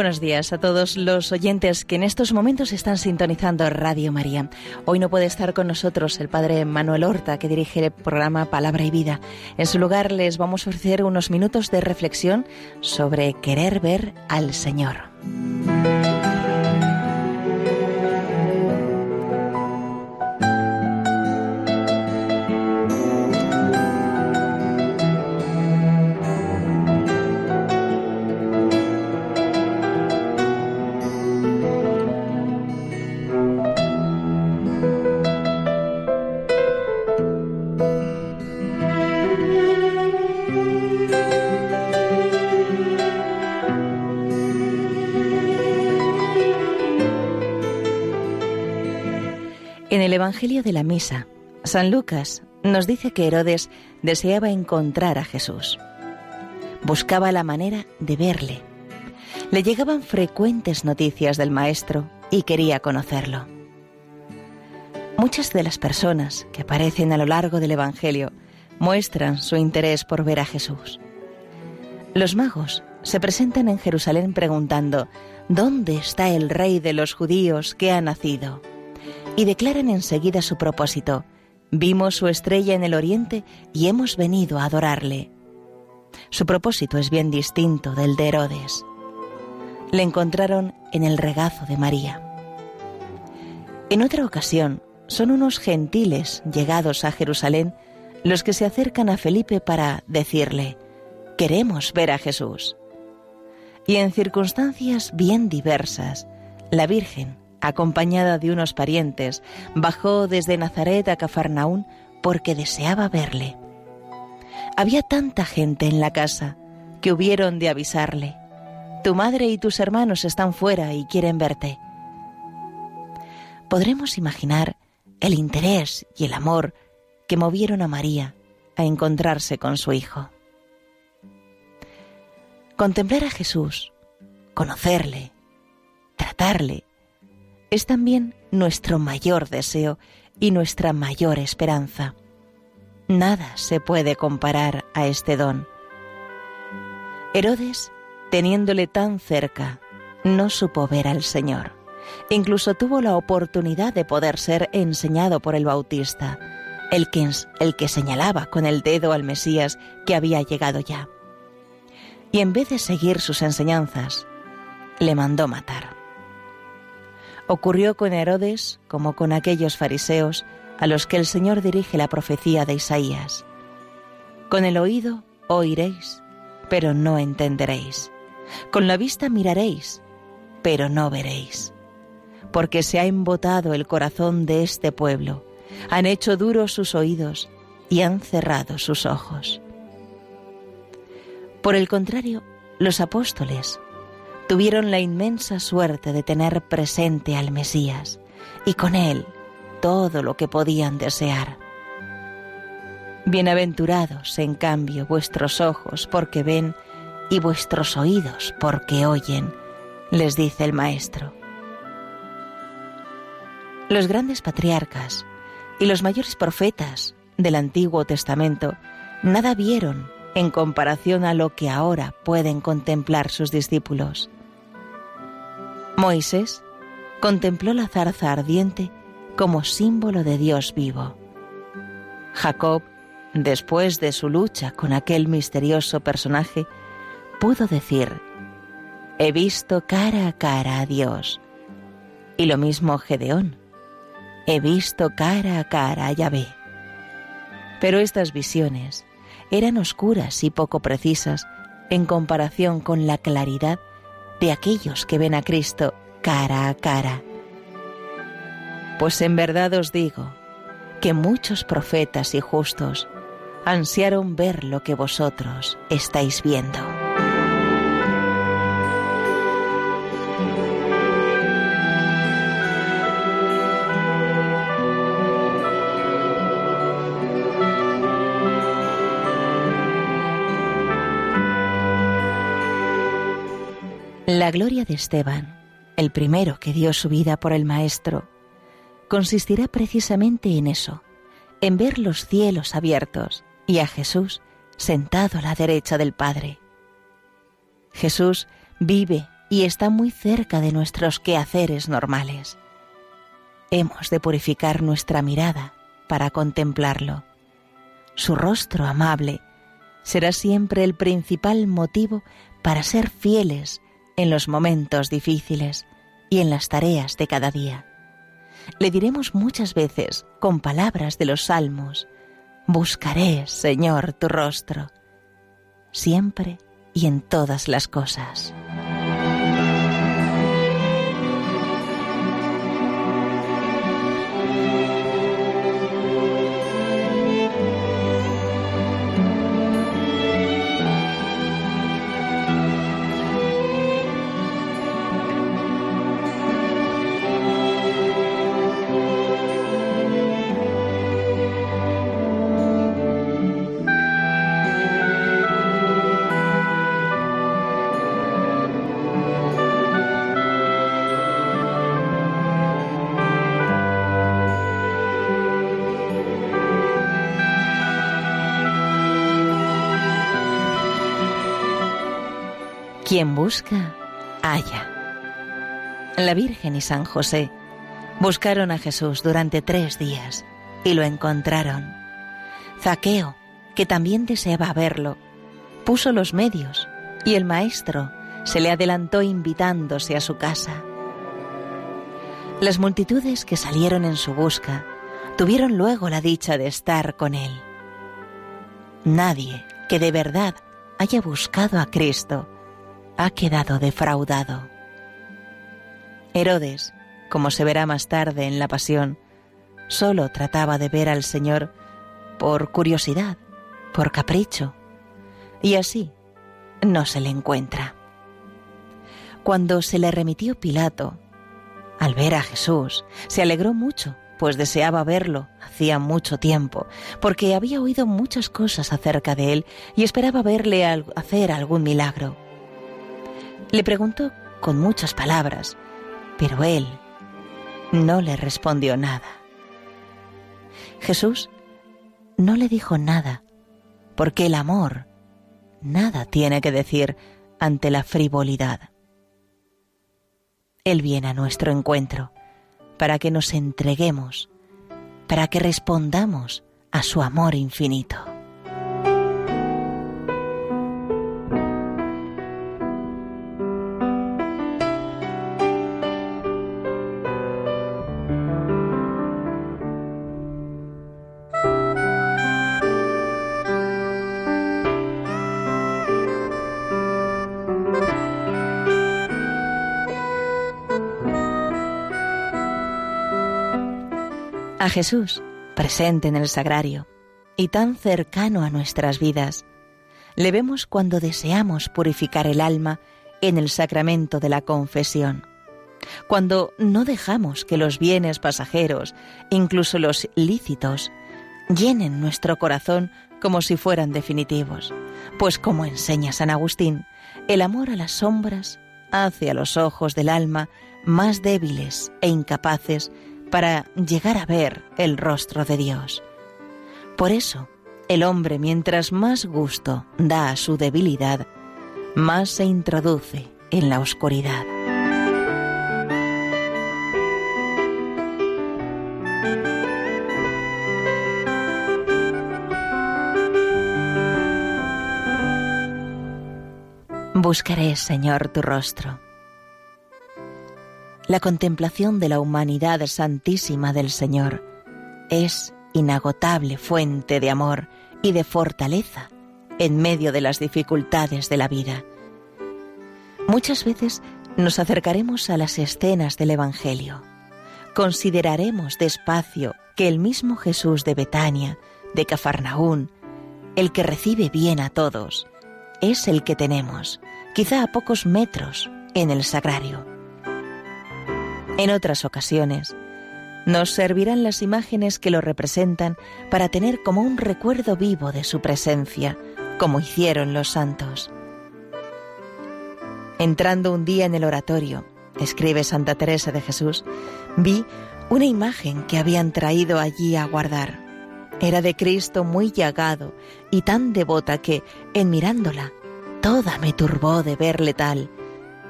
buenos días a todos los oyentes que en estos momentos están sintonizando Radio María. Hoy no puede estar con nosotros el padre Manuel Horta, que dirige el programa Palabra y Vida. En su lugar les vamos a ofrecer unos minutos de reflexión sobre querer ver al Señor. Evangelio de la Misa, San Lucas nos dice que Herodes deseaba encontrar a Jesús. Buscaba la manera de verle. Le llegaban frecuentes noticias del Maestro y quería conocerlo. Muchas de las personas que aparecen a lo largo del Evangelio muestran su interés por ver a Jesús. Los magos se presentan en Jerusalén preguntando, ¿dónde está el rey de los judíos que ha nacido? Y declaran enseguida su propósito. Vimos su estrella en el oriente y hemos venido a adorarle. Su propósito es bien distinto del de Herodes. Le encontraron en el regazo de María. En otra ocasión, son unos gentiles llegados a Jerusalén los que se acercan a Felipe para decirle, queremos ver a Jesús. Y en circunstancias bien diversas, la Virgen acompañada de unos parientes, bajó desde Nazaret a Cafarnaún porque deseaba verle. Había tanta gente en la casa que hubieron de avisarle. Tu madre y tus hermanos están fuera y quieren verte. Podremos imaginar el interés y el amor que movieron a María a encontrarse con su hijo. Contemplar a Jesús, conocerle, tratarle, es también nuestro mayor deseo y nuestra mayor esperanza. Nada se puede comparar a este don. Herodes, teniéndole tan cerca, no supo ver al Señor. Incluso tuvo la oportunidad de poder ser enseñado por el Bautista, el que, el que señalaba con el dedo al Mesías que había llegado ya. Y en vez de seguir sus enseñanzas, le mandó matar. Ocurrió con Herodes como con aquellos fariseos a los que el Señor dirige la profecía de Isaías. Con el oído oiréis, pero no entenderéis. Con la vista miraréis, pero no veréis. Porque se ha embotado el corazón de este pueblo, han hecho duros sus oídos y han cerrado sus ojos. Por el contrario, los apóstoles, tuvieron la inmensa suerte de tener presente al Mesías y con él todo lo que podían desear. Bienaventurados, en cambio, vuestros ojos porque ven y vuestros oídos porque oyen, les dice el Maestro. Los grandes patriarcas y los mayores profetas del Antiguo Testamento nada vieron en comparación a lo que ahora pueden contemplar sus discípulos. Moisés contempló la zarza ardiente como símbolo de Dios vivo. Jacob, después de su lucha con aquel misterioso personaje, pudo decir, he visto cara a cara a Dios. Y lo mismo Gedeón, he visto cara a cara a Yahvé. Pero estas visiones eran oscuras y poco precisas en comparación con la claridad de aquellos que ven a Cristo cara a cara. Pues en verdad os digo que muchos profetas y justos ansiaron ver lo que vosotros estáis viendo. La gloria de Esteban, el primero que dio su vida por el Maestro, consistirá precisamente en eso, en ver los cielos abiertos y a Jesús sentado a la derecha del Padre. Jesús vive y está muy cerca de nuestros quehaceres normales. Hemos de purificar nuestra mirada para contemplarlo. Su rostro amable será siempre el principal motivo para ser fieles en los momentos difíciles y en las tareas de cada día. Le diremos muchas veces, con palabras de los salmos, Buscaré, Señor, tu rostro, siempre y en todas las cosas. Quien busca, halla. La Virgen y San José buscaron a Jesús durante tres días y lo encontraron. Zaqueo, que también deseaba verlo, puso los medios y el maestro se le adelantó invitándose a su casa. Las multitudes que salieron en su busca tuvieron luego la dicha de estar con él. Nadie que de verdad haya buscado a Cristo ha quedado defraudado. Herodes, como se verá más tarde en la pasión, solo trataba de ver al Señor por curiosidad, por capricho, y así no se le encuentra. Cuando se le remitió Pilato, al ver a Jesús, se alegró mucho, pues deseaba verlo hacía mucho tiempo, porque había oído muchas cosas acerca de él y esperaba verle hacer algún milagro. Le preguntó con muchas palabras, pero él no le respondió nada. Jesús no le dijo nada, porque el amor nada tiene que decir ante la frivolidad. Él viene a nuestro encuentro para que nos entreguemos, para que respondamos a su amor infinito. A Jesús, presente en el sagrario y tan cercano a nuestras vidas, le vemos cuando deseamos purificar el alma en el sacramento de la confesión, cuando no dejamos que los bienes pasajeros, incluso los lícitos, llenen nuestro corazón como si fueran definitivos, pues como enseña San Agustín, el amor a las sombras hace a los ojos del alma más débiles e incapaces para llegar a ver el rostro de Dios. Por eso, el hombre mientras más gusto da a su debilidad, más se introduce en la oscuridad. Buscaré, Señor, tu rostro la contemplación de la humanidad santísima del Señor es inagotable fuente de amor y de fortaleza en medio de las dificultades de la vida. Muchas veces nos acercaremos a las escenas del Evangelio, consideraremos despacio que el mismo Jesús de Betania, de Cafarnaún, el que recibe bien a todos, es el que tenemos, quizá a pocos metros, en el sagrario. En otras ocasiones, nos servirán las imágenes que lo representan para tener como un recuerdo vivo de su presencia, como hicieron los santos. Entrando un día en el oratorio, escribe Santa Teresa de Jesús, vi una imagen que habían traído allí a guardar. Era de Cristo muy llagado y tan devota que, en mirándola, toda me turbó de verle tal,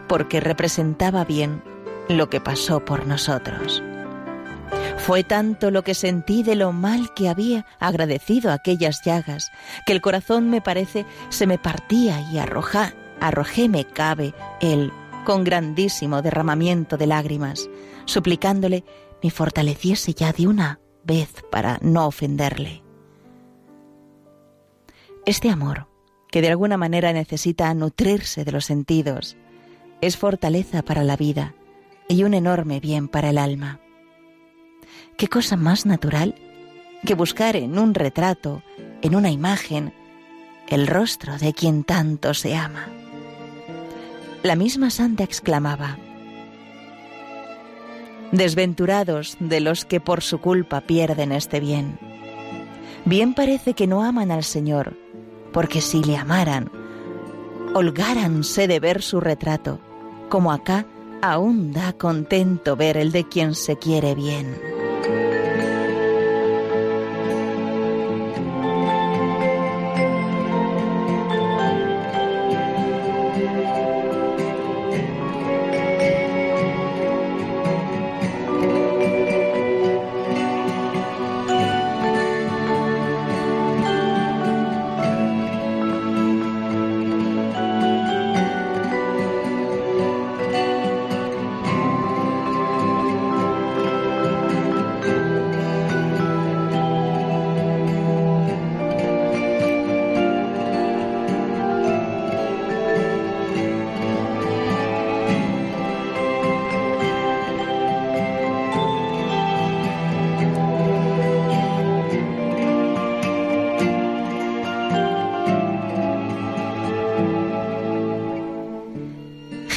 porque representaba bien lo que pasó por nosotros. Fue tanto lo que sentí de lo mal que había agradecido aquellas llagas, que el corazón me parece se me partía y arroja, arrojéme cabe él con grandísimo derramamiento de lágrimas, suplicándole me fortaleciese ya de una vez para no ofenderle. Este amor, que de alguna manera necesita nutrirse de los sentidos, es fortaleza para la vida y un enorme bien para el alma. ¿Qué cosa más natural que buscar en un retrato, en una imagen, el rostro de quien tanto se ama? La misma santa exclamaba, Desventurados de los que por su culpa pierden este bien. Bien parece que no aman al Señor, porque si le amaran, holgáranse de ver su retrato, como acá aún da contento ver el de quien se quiere bien.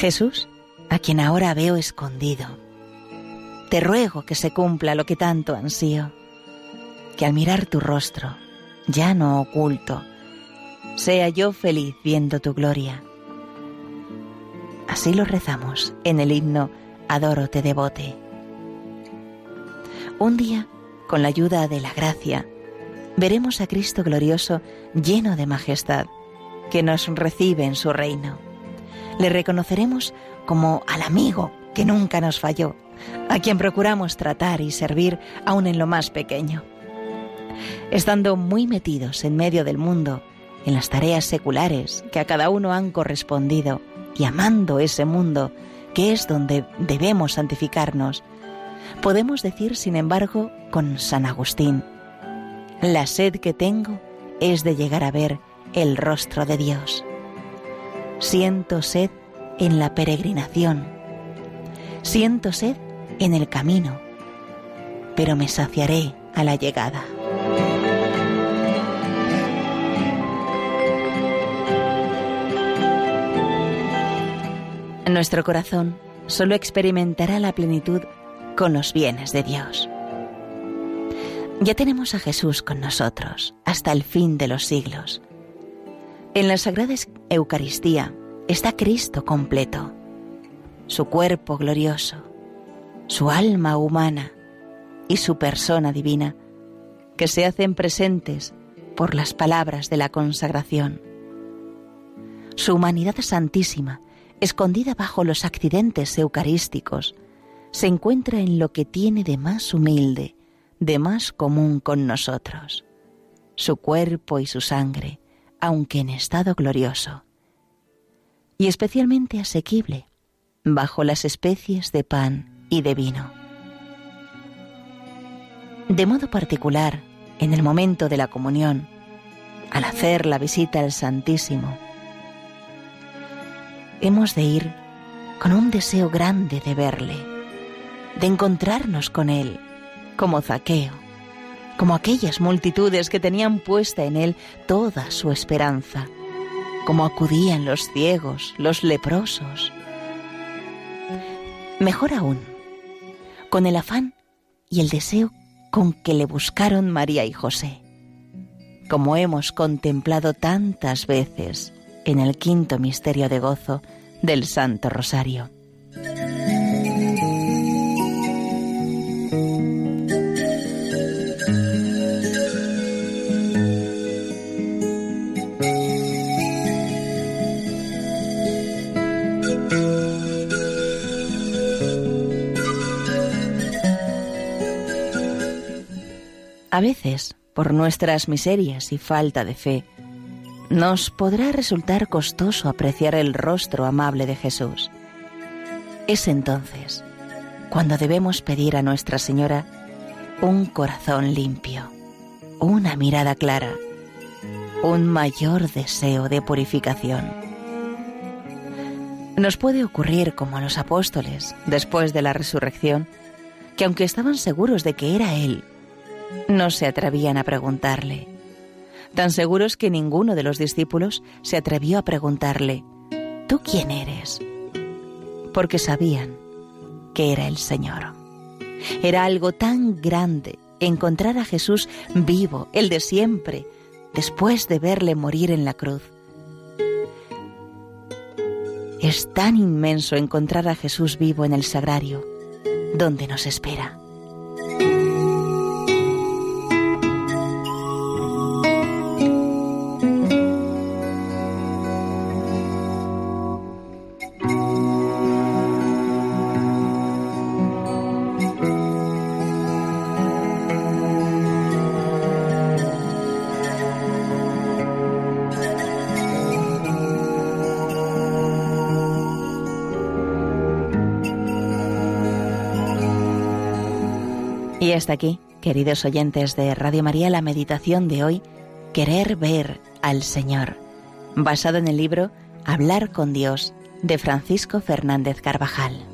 Jesús, a quien ahora veo escondido, te ruego que se cumpla lo que tanto ansío, que al mirar tu rostro, ya no oculto, sea yo feliz viendo tu gloria. Así lo rezamos en el himno Adoro te devote. Un día, con la ayuda de la gracia, veremos a Cristo glorioso lleno de majestad, que nos recibe en su reino le reconoceremos como al amigo que nunca nos falló, a quien procuramos tratar y servir aún en lo más pequeño. Estando muy metidos en medio del mundo, en las tareas seculares que a cada uno han correspondido, y amando ese mundo, que es donde debemos santificarnos, podemos decir, sin embargo, con San Agustín, la sed que tengo es de llegar a ver el rostro de Dios. Siento sed en la peregrinación. Siento sed en el camino, pero me saciaré a la llegada. Nuestro corazón solo experimentará la plenitud con los bienes de Dios. Ya tenemos a Jesús con nosotros hasta el fin de los siglos en la Sagrada Eucaristía está Cristo completo, su cuerpo glorioso, su alma humana y su persona divina, que se hacen presentes por las palabras de la consagración. Su humanidad santísima, escondida bajo los accidentes eucarísticos, se encuentra en lo que tiene de más humilde, de más común con nosotros, su cuerpo y su sangre, aunque en estado glorioso, y especialmente asequible bajo las especies de pan y de vino. De modo particular, en el momento de la comunión, al hacer la visita al Santísimo, hemos de ir con un deseo grande de verle, de encontrarnos con Él, como Zaqueo, como aquellas multitudes que tenían puesta en Él toda su esperanza, como acudían los ciegos, los leprosos. Mejor aún, con el afán y el deseo con que le buscaron María y José, como hemos contemplado tantas veces en el quinto misterio de gozo del Santo Rosario. A veces, por nuestras miserias y falta de fe, nos podrá resultar costoso apreciar el rostro amable de Jesús. Es entonces cuando debemos pedir a Nuestra Señora un corazón limpio, una mirada clara, un mayor deseo de purificación. Nos puede ocurrir como a los apóstoles después de la resurrección, que aunque estaban seguros de que era Él no se atrevían a preguntarle. Tan seguros que ninguno de los discípulos se atrevió a preguntarle, ¿tú quién eres? Porque sabían que era el Señor. Era algo tan grande encontrar a Jesús vivo, el de siempre, después de verle morir en la cruz. Es tan inmenso encontrar a Jesús vivo en el sagrario, donde nos espera. Y hasta aquí, queridos oyentes de Radio María, la meditación de hoy, Querer ver al Señor, basado en el libro Hablar con Dios de Francisco Fernández Carvajal.